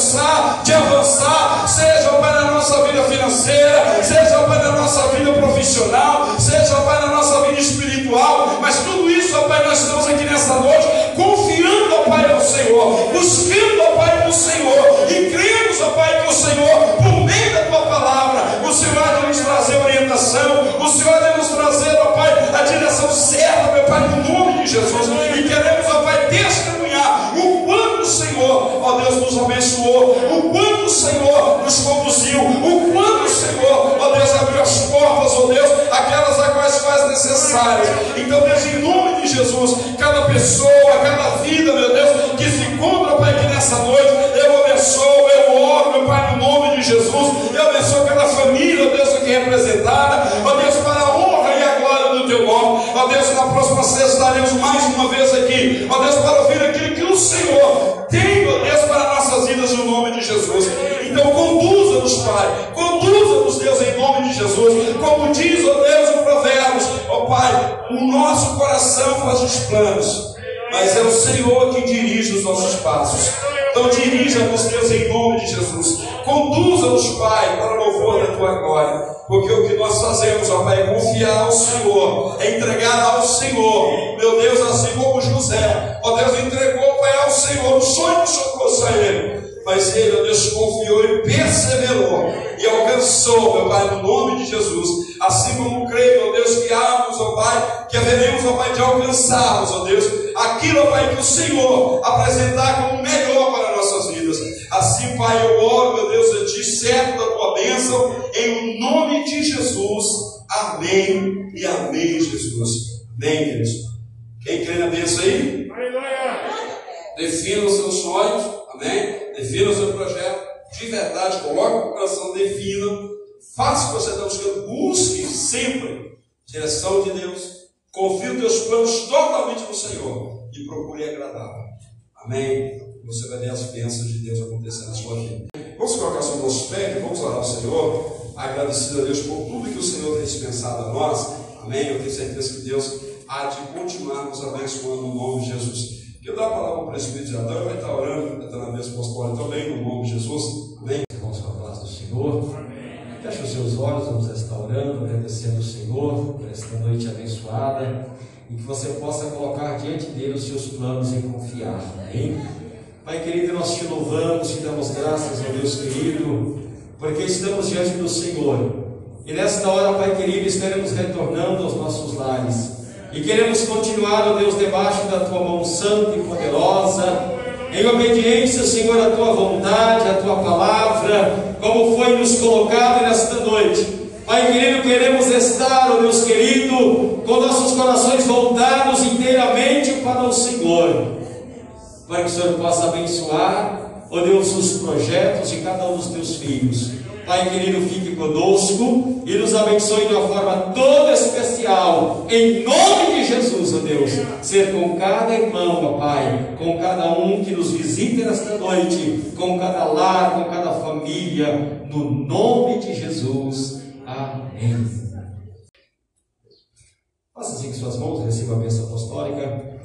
alcançar Então, Deus, em nome de Jesus, cada pessoa, cada vida, meu Deus, que se encontra, Pai, aqui nessa noite, eu abençoo, eu oro, meu Pai, no nome de Jesus, eu abençoo cada família, Deus, aqui representada, ó Deus, para a honra e a glória do teu nome, ó Deus, na próxima sexta estaremos mais uma vez aqui, ó Deus, para ouvir aquilo que o Senhor tem, ó Deus, para nossas vidas, no nome de Jesus. Então, conduza-nos, Pai, faz os planos, mas é o Senhor que dirige os nossos passos. Então dirija-nos, Deus, em nome de Jesus. Conduza-nos, Pai, para o louvor da tua glória. Porque o que nós fazemos, ó Pai, é confiar ao Senhor, é entregar ao Senhor. Meu Deus, assim como José, ó Deus, entregou, Pai, ao Senhor. O sonho socorro a ele. Mas ele, ó Deus, confiou e perseverou e alcançou, meu Pai, no nome de Jesus. Assim como creio, ó Deus, que amamos, ó Pai, que haveremos, ó Pai, de alcançarmos, ó Deus, aquilo, ó Pai, que o Senhor apresentar como melhor para nossas vidas. Assim, Pai, eu oro, meu Deus, a Ti, certo da Tua bênção, em nome de Jesus. Amém e amém, Jesus. Amém, queridos. Quem crê na bênção aí? Defina os seus sonhos, amém? Defina o seu projeto, de verdade, coloque o coração, defina, faça o que você está buscando, busque sempre direção de Deus, confie os teus planos totalmente no Senhor e procure agradá-lo. Amém? Você vai ver as bênçãos de Deus acontecendo na sua vida. Vamos colocar sobre nossos pés, vamos orar ao Senhor, agradecido a Deus por tudo que o Senhor tem dispensado a nós. Amém? Eu tenho certeza que Deus há de continuar nos abençoando no nome de Jesus. Eu dou a palavra para o presbítero Adão, vai estar orando, está na mesa apostólica também, no nome de Jesus. Amém? Vamos com a paz do Senhor. Feche os seus olhos, vamos estar orando, agradecendo ao Senhor por esta noite abençoada e que você possa colocar diante dele os seus planos e confiar. Amém? Pai querido, nós te louvamos, te damos graças, ó Deus querido, porque estamos diante do Senhor. E nesta hora, Pai querido, estaremos retornando aos nossos lares. E queremos continuar, ó Deus, debaixo da tua mão santa e poderosa, em obediência, Senhor, à tua vontade, à tua palavra, como foi nos colocado nesta noite. Pai querido, queremos estar, ó Deus querido, com nossos corações voltados inteiramente para o Senhor, para que o Senhor possa abençoar, ó Deus, os projetos de cada um dos teus filhos. Pai querido, fique conosco e nos abençoe de uma forma toda especial, em nome de Jesus, ó Deus. Ser com cada irmão, ó Pai, com cada um que nos visita nesta noite, com cada lar, com cada família, no nome de Jesus. Amém. Faça assim com suas mãos, receba a bênção apostólica.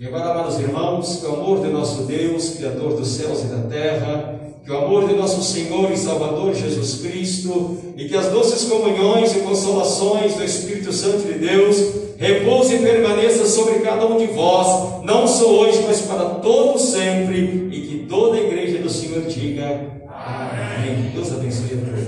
E agora, amados irmãos, que o amor de nosso Deus, Criador dos céus e da terra, que o amor de nosso Senhor e Salvador Jesus Cristo e que as doces comunhões e consolações do Espírito Santo de Deus repouse e permaneça sobre cada um de vós, não só hoje, mas para todo sempre, e que toda a igreja do Senhor diga Amém. Deus abençoe a todos.